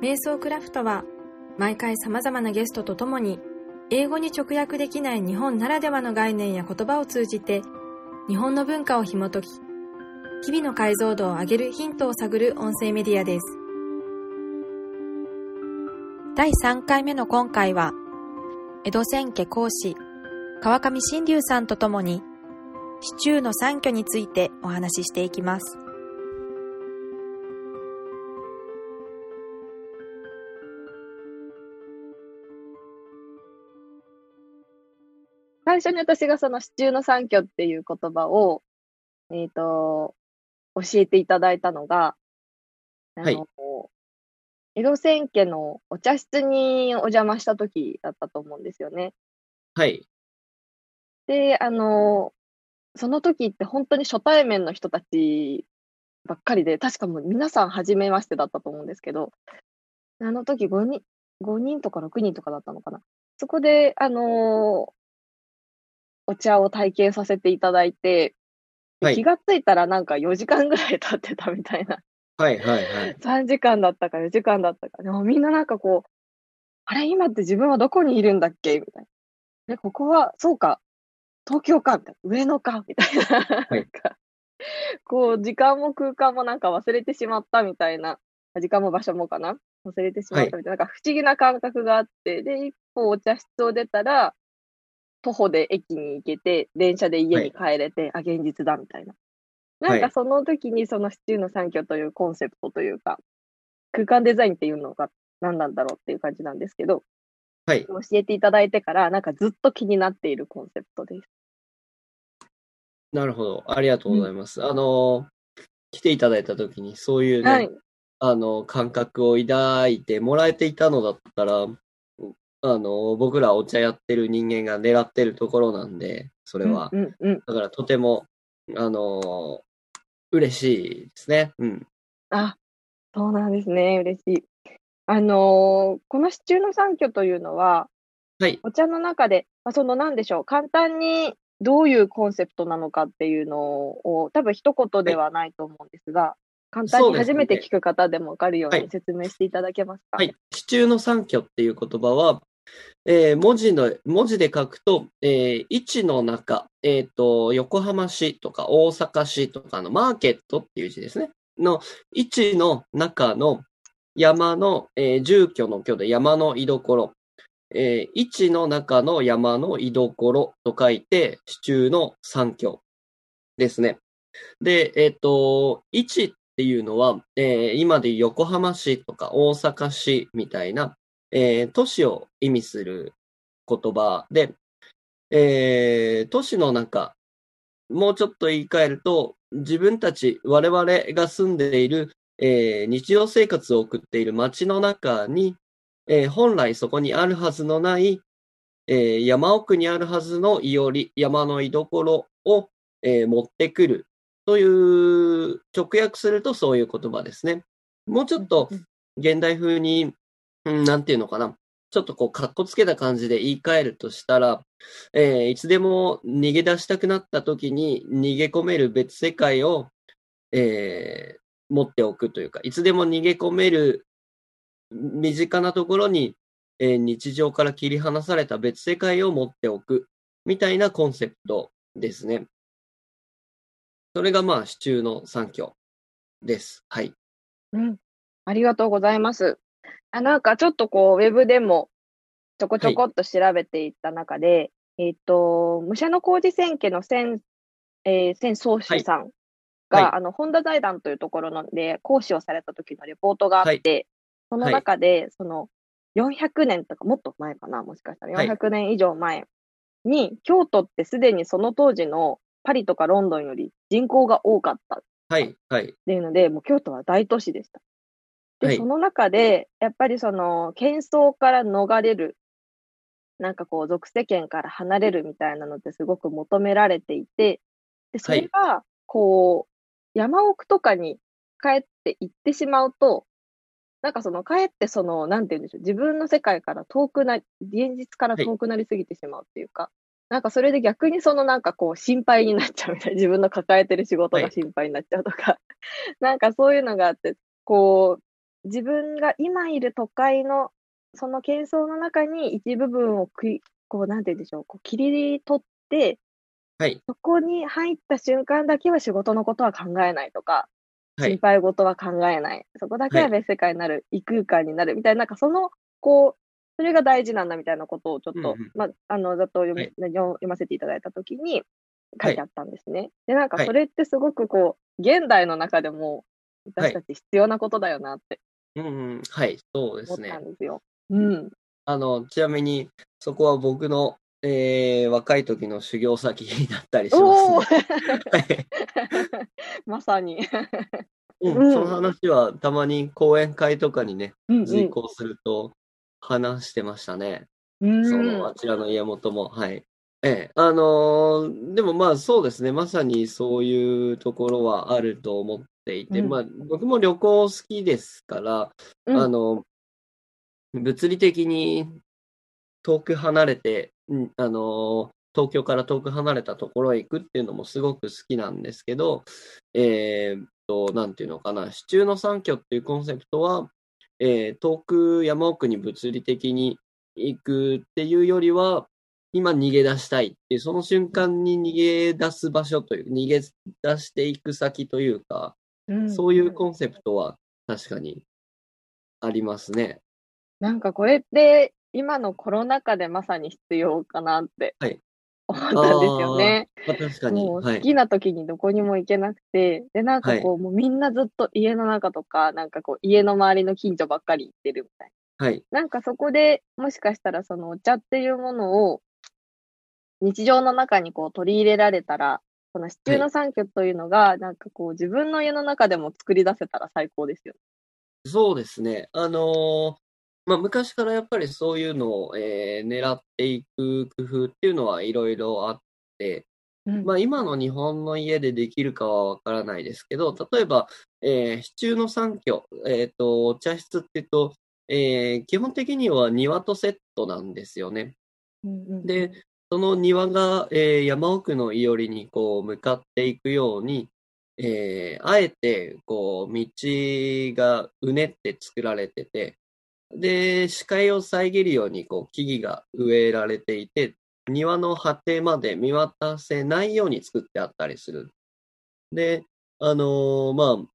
瞑想クラフトは毎回様々なゲストと共に英語に直訳できない日本ならではの概念や言葉を通じて日本の文化を紐解き日々の解像度を上げるヒントを探る音声メディアです。第3回目の今回は江戸千家講師川上新龍さんと共にシチューの三居についてお話ししていきます。最初に私がそのシチューの三居っていう言葉を、えっ、と、教えていただいたのが、あの、はい江戸千家のお茶室にお邪魔した時だったと思うんですよね。はい。で、あの、その時って本当に初対面の人たちばっかりで、確かもう皆さん初めましてだったと思うんですけど、あの時5人、5人とか6人とかだったのかな。そこで、あのお茶を体験させていただいて、ではい気がついたらなんか4時間ぐらい経ってたみたいな。はい、はい、はい。3時間だったか4時間だったか。でもみんななんかこう、あれ今って自分はどこにいるんだっけみたいな。え、ここは、そうか、東京かみたいな。上野かみたいな。はいこう、時間も空間もなんか忘れてしまったみたいな。時間も場所もかな忘れてしまったみたいな。なんか不思議な感覚があって、で、一歩お茶室を出たら、徒歩で駅に行けて、電車で家に帰れて、あ、現実だみたいな。なんはいかその時にそのシチューの三居というコンセプトというか、空間デザインっていうのが何なんだろうっていう感じなんですけど、はい。教えていただいてから、なんかずっと気になっているコンセプトです。なるほど。ありがとうございます。あの、来ていただいたときに、そういうね、はい。あの、感覚を抱いてもらえていたのだったら、あの、僕らお茶やってる人間が狙ってるところなんで、それは。うんうんうん。だからとても、あの、嬉しいですね。うん。あ、そうなんですね。嬉しい。あのーこのシチューの三居というのは、はい。お茶の中で、まあ、その何でしょう、簡単にどういうコンセプトなのかっていうのを、多分一言ではないと思うんですが、簡単に初めて聞く方でもわかるようはいに説明していただけますか？はい。地中の三居っていう言葉は、えー文字の、文字で書くと、えー位置の中、えっ、と、横浜市とか大阪市とかのマーケットっていう字ですね。の位置の中の山の、えー住居の居で山の居所。えー位置の中の山の居所と書いて、地中の三居ですね。で、えっ、と、位置っていうのは、えー今で横浜市とか大阪市みたいな、えー都市を意味する言葉。で、えー都市の中、もうちょっと言い換えると、自分たち、我々が住んでいる、えー日常生活を送っている街の中に、えー本来そこにあるはずのない、えー山奥にあるはずのいおり、山の居所を、えー持ってくる。という、直訳するとそういう言葉ですね。もうちょっとうん。現代風に、うん、なんていうのかな。ちょっとこう、かっこつけた感じで言い換えるとしたら、えーいつでも逃げ出したくなった時に逃げ込める別世界を、えー持っておくというか、いつでも逃げ込める身近なところに、えー日常から切り離された別世界を持っておくみたいなコンセプトですね。それがまあ、支柱の三居です。はい。うん。ありがとうございます。あ、なんかちょっとこう、ウェブでもちょこちょこっと調べていった中で、えっ、と、武者の工事千家の千、えー、千宗主さんが、はいあの、本田財団というところので講師をされた時のレポートがあって、その中で、その、400年とか、もっと前かな、もしかしたら。はい400年以上前に、京都ってすでにその当時のパリとかロンドンより人口が多かったはい。はい。っていうので、もう京都は大都市でした。で、はい。その中で、やっぱりその、喧騒から逃れる、なんかこう、俗世間から離れるみたいなのってすごく求められていて、で、それが、こう、山奥とかに帰って行ってしまうと、なんかその帰ってその、なんて言うんでしょう、自分の世界から遠くな、現実から遠くなりすぎてしまうっていうか、なんかそれで逆にそのなんかこう心配になっちゃうみたいな、自分の抱えてる仕事が心配になっちゃうとか、なんかそういうのがあって、こう、自分が今いる都会の、その喧騒の中に一部分をくい、こう、なんて言うんでしょう、こう切り取って、はい。そこに入った瞬間だけは仕事のことは考えないとか、心はい。配事は考えない。そこだけは別世界になる、異空間になるみたいな、なんかその、こう、それが大事なんだみたいなことをちょっと、うんうんまあ、あの、ざっと読み、はい読読ませていただいたときに書いてあったんですね。で、なんかはいそれってすごくこう、現代の中でも私たち必要なことだよなってうんうん。はい。そうですね思った。んですよ。うん。あの、ちなみに、そこは僕の、えー、若い時の修行先になったりしおおますね。はい まさに。うんうんその話はたまに講演会とかにね、うん随行すると話してましたね。うん。その、あちらの家元も。はい。ええ、あのーでもまあそうですね、まさにそういうところはあると思っていて、うん。まあ僕も旅行好きですから、うん。あの、物理的に遠く離れて、うんあの、東京から遠く離れたところへ行くっていうのもすごく好きなんですけど、えーっと、なんていうのかな、支柱の三居っていうコンセプトは、えー遠く山奥に物理的に行くっていうよりは、今逃げ出したいっていう、その瞬間に逃げ出す場所という、逃げ出していく先というか、うんそういうコンセプトは確かにありますね。なんかこれって今のコロナ禍でまさに必要かなってはい思ったんですよね。まあ、確かに。もうはい。好きな時にどこにも行けなくて、で、なんかこう、もうみんなずっと家の中とか、なんかこう、家の周りの近所ばっかり行ってるみたいはい。な。なんかそこでもしかしたらそのお茶っていうものを日常の中にこう取り入れられたら、この支柱の三居というのが、なんかこう自分の家の中でも作り出せたら最高ですよ。そうですね。あのーまあ、昔からやっぱりそういうのを、えー狙っていく工夫っていうのはいろいろあって、うんまあ、今の日本の家でできるかはわからないですけど、例えば、えー、支柱の三居、えっ、と、お茶室っていうと、えー基本的には庭とセットなんですよね。うんうんで、その庭が、えー山奥のいおりにこう向かっていくように、えーあえてこう道がうねって作られてて、で、視界を遮るようにこう木々が植えられていて、庭の果てまで見渡せないように作ってあったりする。で、あのーまあ、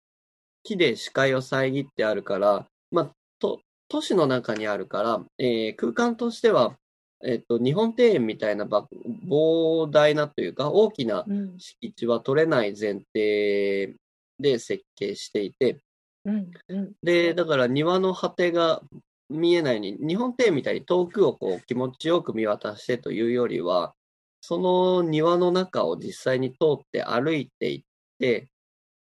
木で視界を遮ってあるから、まあ、都市の中にあるから、えー空間としては、えっと、日本庭園みたいなば膨大なというか、大きなうん。敷地は取れない前提で設計していて、うんうん。で、だから庭の果てが見えないに、日本庭園みたいに遠くをこう気持ちよく見渡してというよりは、その庭の中を実際に通って歩いていって、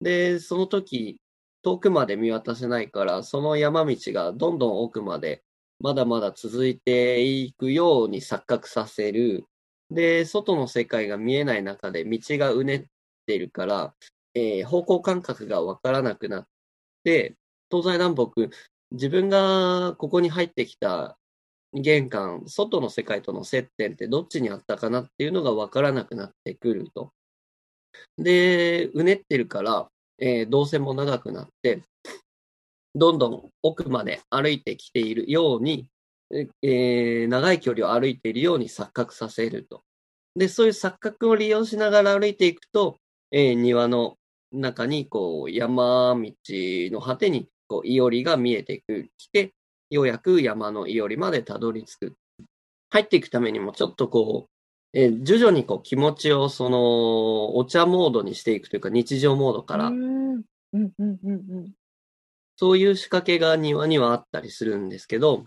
で、その時、遠くまで見渡せないから、その山道がどんどん奥までまだまだ続いていくように錯覚させる。で、外の世界が見えない中で道がうねってるから、えー方向感覚がわからなくなって、東西南北、自分がここに入ってきた玄関、外の世界との接点ってどっちにあったかなっていうのがわからなくなってくると。で、うねってるから、えー動線も長くなって、どんどん奥まで歩いてきているように、えー長い距離を歩いているように錯覚させると。で、そういう錯覚を利用しながら歩いていくと、えー庭の中に、こう、山道の果てに、こう、いおりが見えてくきて、ようやく山のいおりまでたどり着く。入っていくためにも、ちょっとこう、えー徐々にこう気持ちをその、お茶モードにしていくというか、日常モードから、そういう仕掛けが庭にはあったりするんですけど、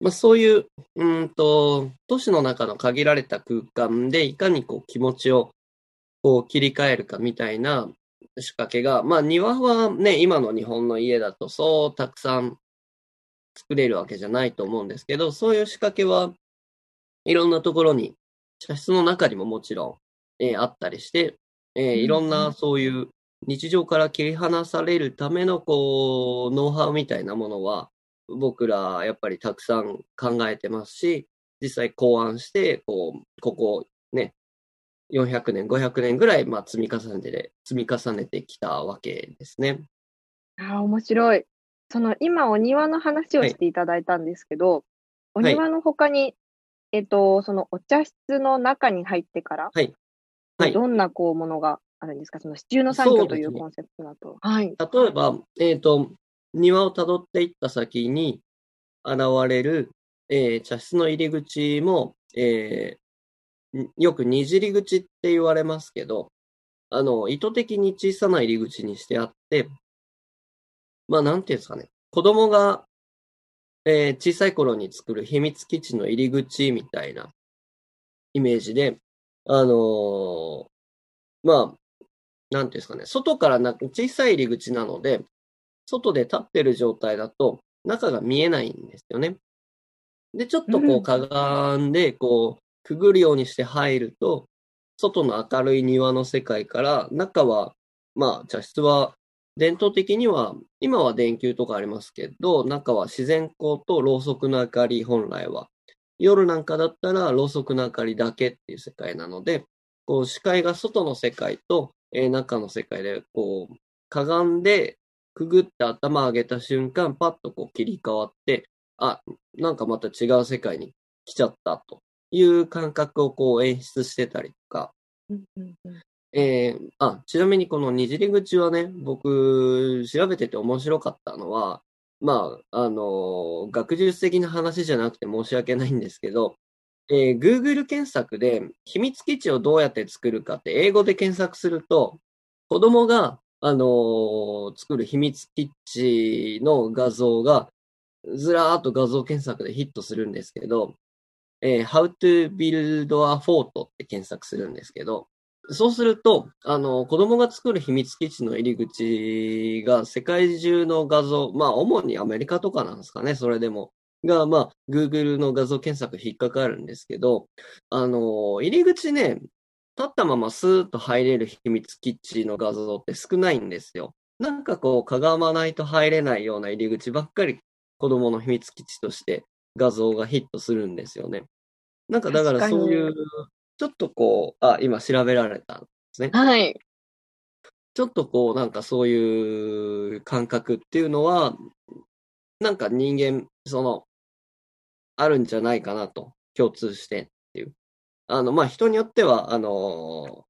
まあそういう、うーんと、都市の中の限られた空間でいかにこう気持ちをこう切り替えるかみたいな仕掛けが、まあ庭はね、今の日本の家だとそうたくさん作れるわけじゃないと思うんですけど、そういう仕掛けはいろんなところに、茶室の中にももちろん、えーあったりして、えーいろんなんそういう日常から切り離されるためのこう、ノウハウみたいなものは、僕らやっぱりたくさん考えてますし、実際考案して、こう、ここね、400年、500年ぐらい、まあ、積み重ねて、積み重ねてきたわけですね。ああ、面白い。その今お庭の話をしていただいたんですけど、お庭の他に、えっと、そのお茶室の中に入ってから、はいはいどんなこうものがあるんですか？その支柱の三居というコンセプトだと。はい。例えば、えっ、と、庭を辿っていった先に現れる、えー茶室の入り口も、えーんよくにじり口って言われますけど、あの、意図的に小さな入り口にしてあって、まあ、なんていうんですかね、子供が、えー小さい頃に作る秘密基地の入り口みたいなイメージで、あのーまあ、なんていうんですかね、外からな小さい入り口なので、外で立ってる状態だと中が見えないんですよね。で、ちょっとこうかがんで、こう、くぐるようにして入ると、外の明るい庭の世界から、中は、まあ、茶室は、伝統的には、今は電球とかありますけど、中は自然光とろうそくの明かり、本来は。夜なんかだったら、ろうそくの明かりだけっていう世界なので、こう、視界が外の世界と、えー中の世界で、こう、かがんで、くぐって頭上げた瞬間、パッとこう切り替わって、あ、なんかまた違う世界に来ちゃったという感覚をこう演出してたりとか、えーあ、ちなみにこのにじり口はね、僕、調べてて面白かったのは、まあ、あの学術的な話じゃなくて申し訳ないんですけど、えー Google 検索で秘密基地をどうやって作るかって英語で検索すると、子供が、あのー作る秘密基地の画像が、ずらーっと画像検索でヒットするんですけど、えー How to build a fort って検索するんですけど、そうすると、あの、子供が作る秘密基地の入り口が世界中の画像、まあ、主にアメリカとかなんですかね、それでも。が、まあ、Google の画像検索引っかかるんですけど、あの、入り口ね、立ったままスーッと入れる秘密基地の画像って少ないんですよ。なんかこう、かがまないと入れないような入り口ばっかり子供の秘密基地として画像がヒットするんですよね。なんかだからそういう、ちょっとこう、あ、今調べられたんですね。はい。ちょっとこう、なんかそういう感覚っていうのは、なんか人間、その、あるんじゃないかなと、共通してっていう。あの、まあ、人によっては、あの、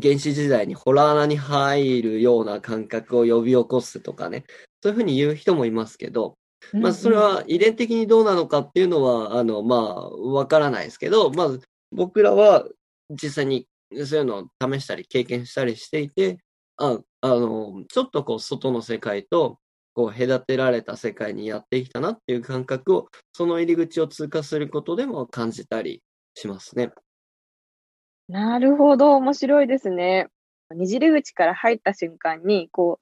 原始時代にホラー穴に入るような感覚を呼び起こすとかね、そういうふうに言う人もいますけど、まあ、それは遺伝的にどうなのかっていうのは、あの、まあ、わからないですけど、まず、僕らは実際にそういうのを試したり経験したりしていて、あ、あの、ちょっとこう、外の世界と、こう、隔てられた世界にやってきたなっていう感覚を、その入り口を通過することでも感じたりしますね。なるほど、面白いですね。にじり口から入った瞬間に、こ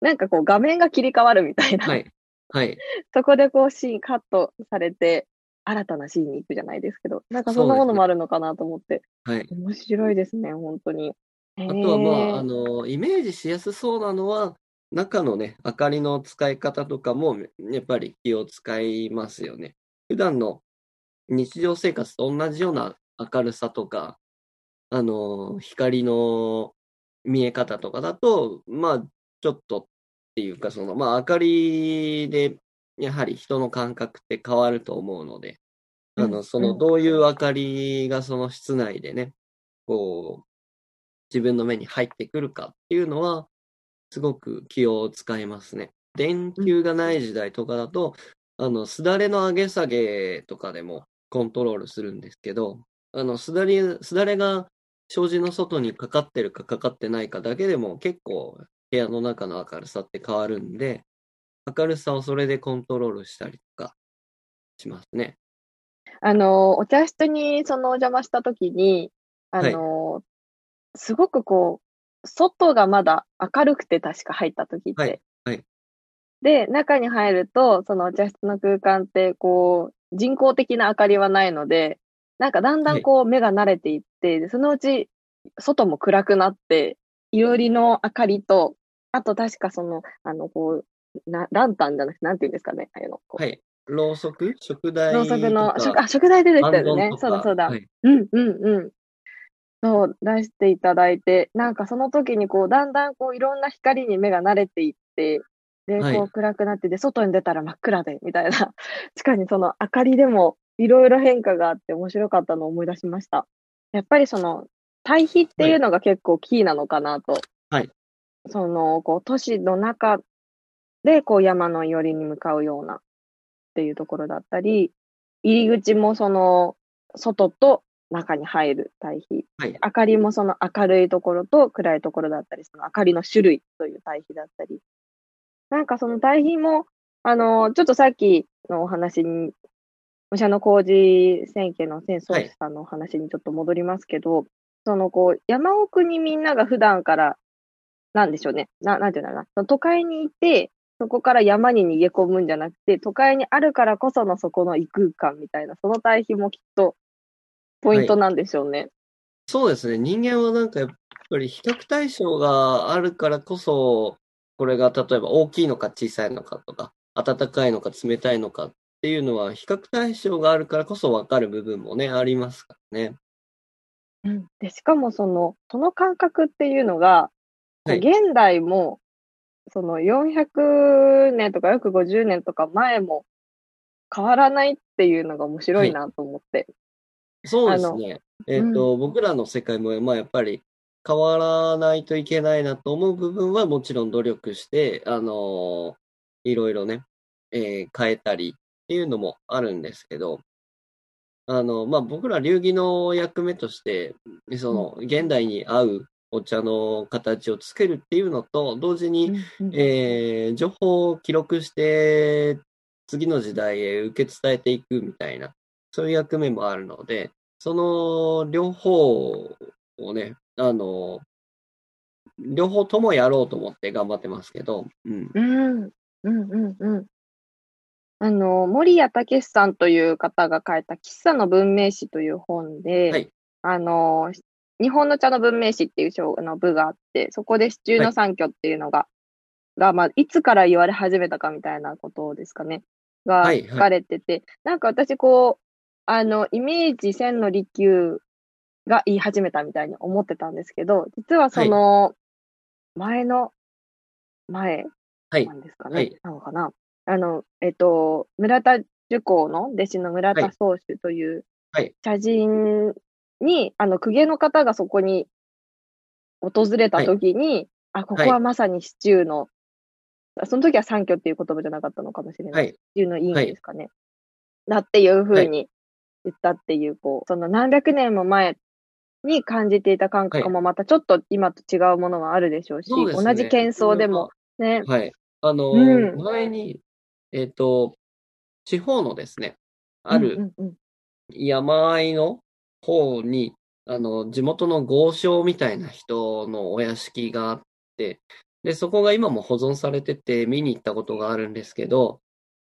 う、なんかこう画面が切り替わるみたいな。はい。はい。そこでこうシーンカットされて、新たなシーンに行くじゃないですけど、なんかそんなものもあるのかなと思って、はい。面白いですね、本当に。ああとはまあ、あの、イメージしやすそうなのは、中のね、明かりの使い方とかも、やっぱり気を使いますよね。普段の日常生活と同じような明るさとか、あの、光の見え方とかだと、まあ、ちょっとっていうか、その、まあ、明かりで、やはり人の感覚って変わると思うので、あの、うんその、どういう明かりがその室内でね、こう、自分の目に入ってくるかっていうのは、すごく気を使いますね。電球がない時代とかだと、あの、すだれの上げ下げとかでもコントロールするんですけど、あの、すだれ、すだれが障子の外にかかってるかかかってないかだけでも結構部屋の中の明るさって変わるんで、明るさをそれでコントロールしたりとかしますね。あの、お茶室にそのお邪魔した時に、あの、すごくこう、外がまだ明るくて確か入った時って。はいはいで、中に入ると、そのお茶室の空間って、こう、人工的な明かりはないので、なんかだんだんこう目が慣れていって、でそのうち外も暗くなって、いろりの明かりと、あと確かその、あの、こう、な、ランタンじゃなくて、なんて言うんですかね、あの。はい。ろうそく？食台ろうそくの、食あ、食材出てきたよねそうだそうだ。はいうんうんうん。そう、出していただいて、なんかその時にこう、だんだんこう、いろんな光に目が慣れていって、で、はいこう暗くなってて、外に出たら真っ暗で、みたいな。しかにその明かりでもいろいろ変化があって面白かったのを思い出しました。やっぱりその対比っていうのが結構キーなのかなと。はい。その、こう都市の中でこう山の寄りに向かうようなっていうところだったり、入り口もその外と中に入る対比。はい。明かりもその明るいところと暗いところだったり、その明かりの種類という対比だったり。なんかその対比も、あの、ちょっとさっきのお話に、武者の工事選挙の戦争さんのお話にちょっと戻りますけど、そのこう、山奥にみんなが普段から、なんでしょうね。な、なんていうんだろうな。その都会にいて、そこから山に逃げ込むんじゃなくて、都会にあるからこそのそこの異空間みたいな、その対比もきっとポイントなんでしょうね。そうですね。人間はなんかやっぱり比較対象があるからこそ、これが例えば大きいのか小さいのかとか、暖かいのか冷たいのかっていうのは比較対象があるからこそ分かる部分もね、ありますからね。うん、でしかもその、その感覚っていうのが、はい現代も、その400年とか約50年とか前も変わらないっていうのが面白いなと思って。そうですね。えっと、僕らの世界も、まあやっぱり変わらないといけないなと思う部分はもちろん努力して、あのいろいろね、えー変えたりっていうのもあるんですけど、あの、まあ僕ら流儀の役目として、その、現代に合うお茶の形をつけるっていうのと、同時に、うんうん。えー情報を記録して、次の時代へ受け伝えていくみたいな、そういう役目もあるので、その両方をね、あの、両方ともやろうと思って頑張ってますけど、うん。うん、うん、うん、うん。あの、森谷武さんという方が書いた喫茶の文明史という本で、はいあの、日本の茶の文明史っていう章あの部があって、そこで支柱の三居っていうのが、が、まあ、いつから言われ始めたかみたいなことですかね。がはいはい書かれてて、なんか私こう、あの、イメージ千の利休が言い始めたみたいに思ってたんですけど、実はその、前の、前はいなんですかね。はいなのかな？あの、えっと、村田受講の弟子の村田宗主というはい茶人に、あの、公家の方がそこに訪れた時に、あ、ここはまさにシチューの、その時は三居っていう言葉じゃなかったのかもしれない。はいシチューの意味ですかね。だっていうふうに言ったっていう、こう、その何百年も前に感じていた感覚もまたちょっと今と違うものはあるでしょうし、そうですね。同じ喧騒でもね、はい。あの、うん。前に、えっ、と、地方のですね、ある、山あいの方に、あの、地元の豪商みたいな人のお屋敷があって、で、そこが今も保存されてて見に行ったことがあるんですけど、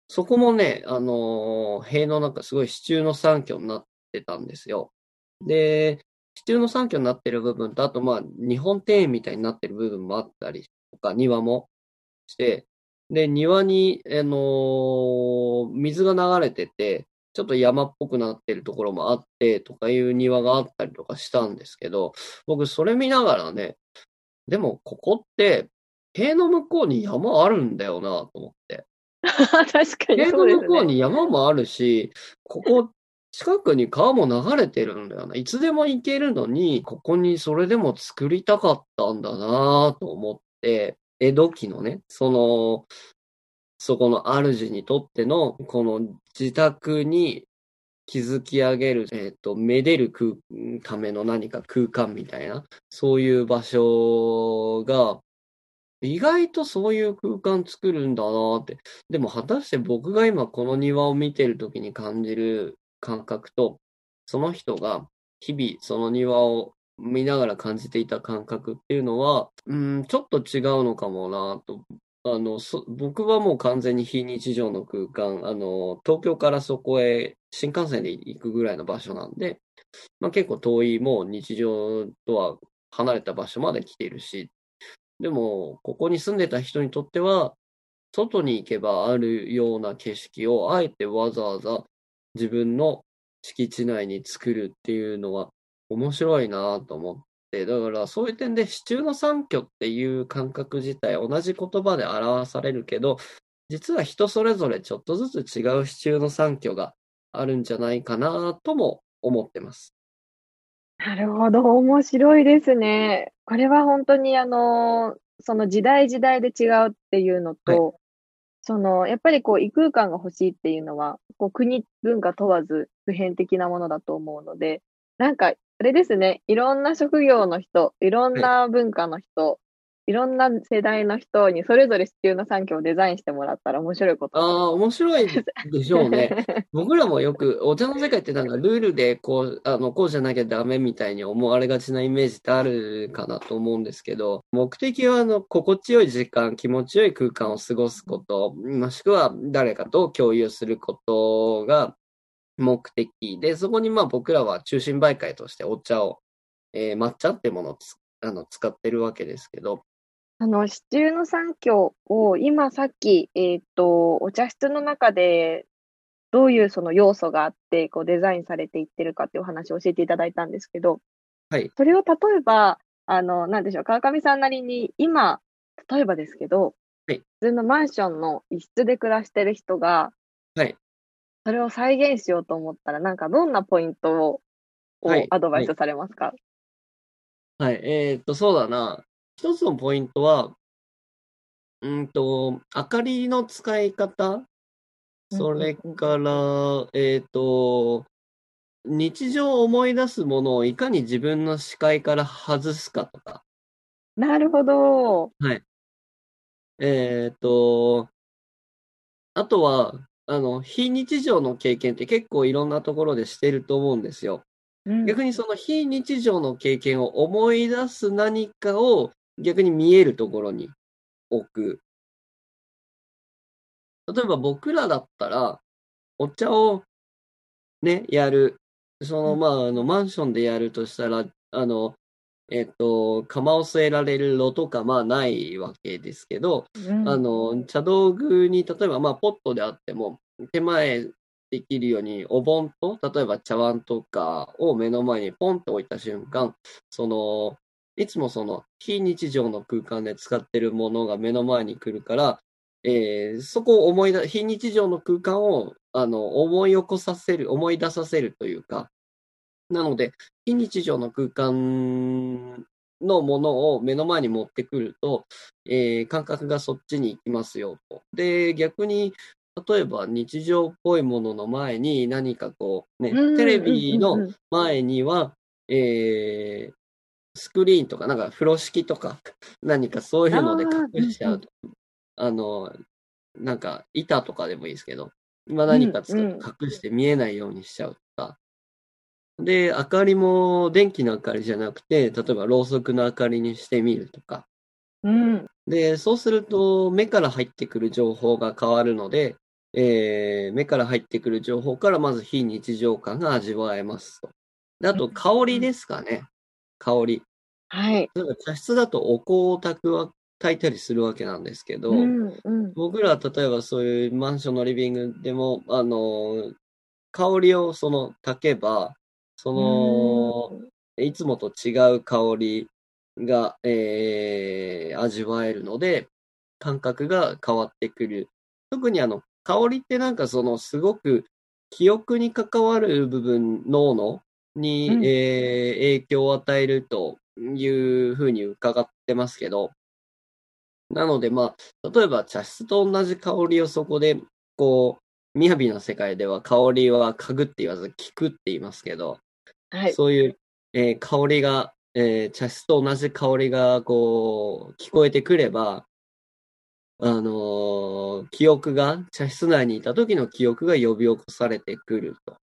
そこもね、あの、塀の中すごい支柱の三居になってたんですよ。で、支柱の三居になってる部分と、あとまあ、日本庭園みたいになってる部分もあったりとか、庭もして、で、庭に、あの水が流れてて、ちょっと山っぽくなってるところもあってとかいう庭があったりとかしたんですけど、僕それ見ながらね、でもここって、塀の向こうに山あるんだよなと思って。確かにそうですね。向こうに山もあるし、ここ近くに川も流れてるんだよな。いつでも行けるのに、ここにそれでも作りたかったんだなと思って、江戸期のね、その、そこの主にとっての、この自宅に築き上げる、えっ、と、めでるための何か空間みたいな、そういう場所が、意外とそういう空間作るんだなって。でも果たして僕が今この庭を見てる時に感じる感覚と、その人が日々その庭を見ながら感じていた感覚っていうのは、うん、ちょっと違うのかもなと。あの、僕はもう完全に非日常の空間、あの、東京からそこへ新幹線で行くぐらいの場所なんで、まあ結構遠い、もう日常とは離れた場所まで来ているし、でも、ここに住んでた人にとっては、外に行けばあるような景色を、あえてわざわざ自分の敷地内に作るっていうのは面白いなと思って、だからそういう点で、支柱の三居っていう感覚自体、同じ言葉で表されるけど、実は人それぞれちょっとずつ違う支柱の三居があるんじゃないかなとも思ってます。なるほど、面白いですね。これは本当にあの、その時代時代で違うっていうのと、その、やっぱりこう異空間が欲しいっていうのは、こう国、文化問わず普遍的なものだと思うので、なんか、あれですね、いろんな職業の人、いろんな文化の人、いろんな世代の人にそれぞれ支柱の産業をデザインしてもらったら面白いこと。ああ、面白いでしょうね。僕らもよく、お茶の世界ってなんかルールでこう、あの、こうじゃなきゃダメみたいに思われがちなイメージってあるかなと思うんですけど、目的はあの、心地よい時間、気持ちよい空間を過ごすこと、もしくは誰かと共有することが目的で、そこにまあ僕らは中心媒介としてお茶を、えー抹茶ってものをつあの使ってるわけですけど、あの、支柱の三居を今さっき、えっと、お茶室の中でどういうその要素があって、こうデザインされていってるかっていうお話を教えていただいたんですけど、はい。それを例えば、あの、なんでしょう、川上さんなりに今、例えばですけど、はい普通のマンションの一室で暮らしてる人が、はい。それを再現しようと思ったら、なんかどんなポイントを、をはいアドバイスされますか、はい、えーっと、そうだな。一つのポイントは、うんと、明かりの使い方、それから、えーっと、日常を思い出すものをいかに自分の視界から外すかとか、なるほど。えーっと、あとは、あの、非日常の経験って結構いろんなところでしてると思うんですよ。うん逆にその非日常の経験を思い出す何かを逆に見えるところに置く。例えば僕らだったら、お茶をね、やる。その、うんまあ、あの、マンションでやるとしたら、あの、えっと、釜を据えられる炉とか、まあ、ないわけですけど、うんあの、茶道具に、例えば、まあ、ポットであっても、手前できるように、お盆と、例えば茶碗とかを目の前にポンと置いた瞬間、その、いつもその、非日常の空間で使ってるものが目の前に来るから、えーそこを思い出、非日常の空間を、あの、思い起こさせる、思い出させるというか、なので、非日常の空間のものを目の前に持ってくると、えー感覚がそっちに行きますよと。で、逆に、例えば日常っぽいものの前に何かこう、ね、うんテレビの前には、えースクリーンとか、なんか風呂敷とか、何かそういうので隠しちゃうと。あの、なんか板とかでもいいですけど、まあ何かつうんうん隠して見えないようにしちゃうとか。で、明かりも電気の明かりじゃなくて、例えばろうそくの明かりにしてみるとか。うん。で、そうすると、目から入ってくる情報が変わるので、えー目から入ってくる情報からまず非日常感が味わえますと。であと、香りですかね。香り。はい。例えば茶室だとお香を炊くわ、炊いたりするわけなんですけど、うんうん。僕らは例えばそういうマンションのリビングでも、あの、香りをその炊けば、その、いつもと違う香りが、えー味わえるので、感覚が変わってくる。特にあの、香りってなんかその、すごく記憶に関わる部分、脳のに、うんえー影響を与えるというふうに伺ってますけど、なのでまあ、例えば茶室と同じ香りをそこで、こう、雅な世界では香りは嗅ぐって言わず聞くって言いますけど、はい。そういう、えー香りが、えー茶室と同じ香りが、こう、聞こえてくれば、あのー記憶が、茶室内にいた時の記憶が呼び起こされてくると。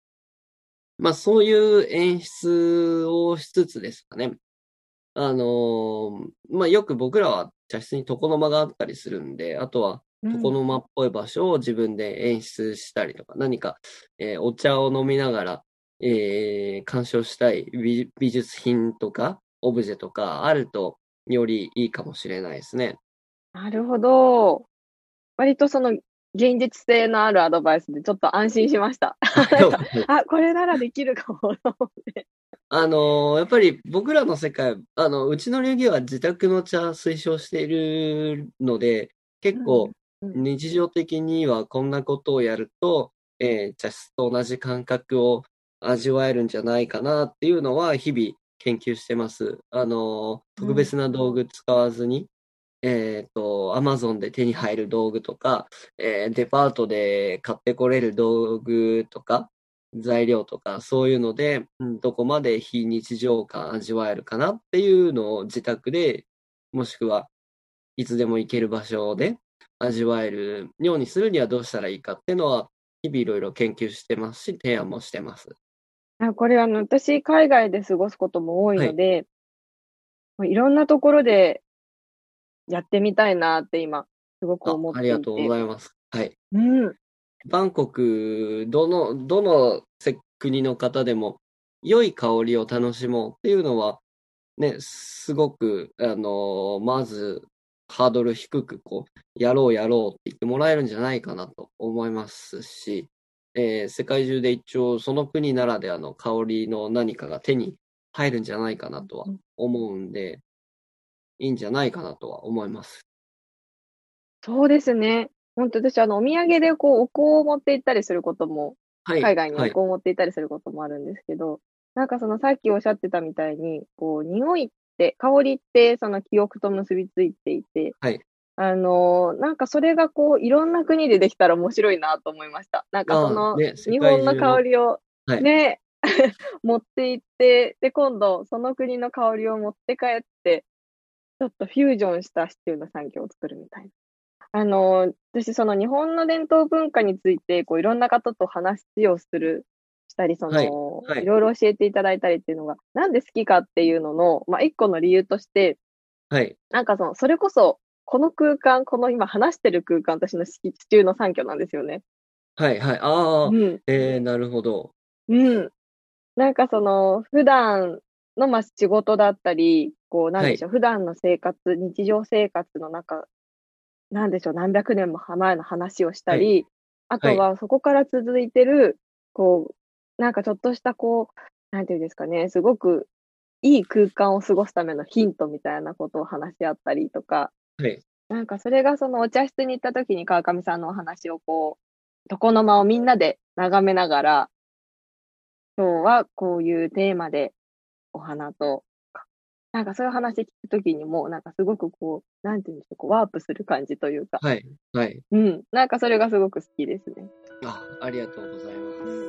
まあ、そういう演出をしつつですかね。あのーまあ、よく僕らは茶室に床の間があったりするんで、あとは、床の間っぽい場所を自分で演出したりとか、何か、えーお茶を飲みながら、えー鑑賞したい美美術品とか、オブジェとかあると、よりいいかもしれないですね。なるほど。割とその現実性のあるアドバイスでちょっと安心しました。あ、これならできるかもと思って。あのーやっぱり僕らの世界、あの、うちの流儀は自宅の茶推奨しているので、結構うん日常的にはこんなことをやると、えー茶室と同じ感覚を味わえるんじゃないかなっていうのは日々研究してます。あのー特別な道具使わずに、えっと、アマゾンで手に入る道具とか、えーデパートで買ってこれる道具とか、材料とか、そういうので、うんどこまで非日常感味わえるかなっていうのを自宅で、もしくはいつでも行ける場所で味わえるようにするにはどうしたらいいかっていうのは、日々いろいろ研究してますし、提案もしてます。あこれあの、私、海外で過ごすことも多いので、もういろんなところでやってみたいなって今、すごくあ思っていて。ありがとうございます。はい。うん。バンコク、どの、どのせ国の方でも、良い香りを楽しもうっていうのは、ね、すごく、あのまず、ハードル低く、こう、やろうやろうって言ってもらえるんじゃないかなと思いますし、えー世界中で一応、その国ならではの香りの何かが手に入るんじゃないかなとは思うんで、いいんじゃないかなとは思います。そうですね。本当私、あの、お土産でこう、お香を持って行ったりすることも、はい。海外におはい香を持って行ったりすることもあるんですけど、なんかそのさっきおっしゃってたみたいに、こう、匂いって、香りってその記憶と結びついていて、はいあのーなんかそれがこう、いろんな国でできたら面白いなと思いました。なんかそあの、日本の香りをはいね、持って行って、で、今度その国の香りを持って帰って、ちょっとフュージョンしたシチューの産業を作るみたいな。あの、私、その日本の伝統文化について、こう、いろんな方と話をする、したり、その、はいいはいろいろ教えていただいたりっていうのが、なんで好きかっていうのの、まあ、一個の理由として、はい。なんかその、それこそ、この空間、この今話してる空間、私の敷地中の産業なんですよね。はい。はい。ああ、うん。えー、なるほど。うん。なんかその、普段のまあ仕事だったり、こう、なんでしょう、普段の生活、日常生活の中、なんでしょう、何百年も前の話をしたり、あとはそこから続いてる、こう、なんかちょっとしたこう、なんていうんですかね、すごくいい空間を過ごすためのヒントみたいなことを話し合ったりとか、はい。なんかそれがそのお茶室に行った時に川上さんのお話をこう、床の間をみんなで眺めながら、今日はこういうテーマでお花と、なんかそういう話聞くときにも、なんかすごくこう、なんていうんでしょう、こうワープする感じというか、はい。はい。うん、なんかそれがすごく好きですね。あ、ありがとうございます。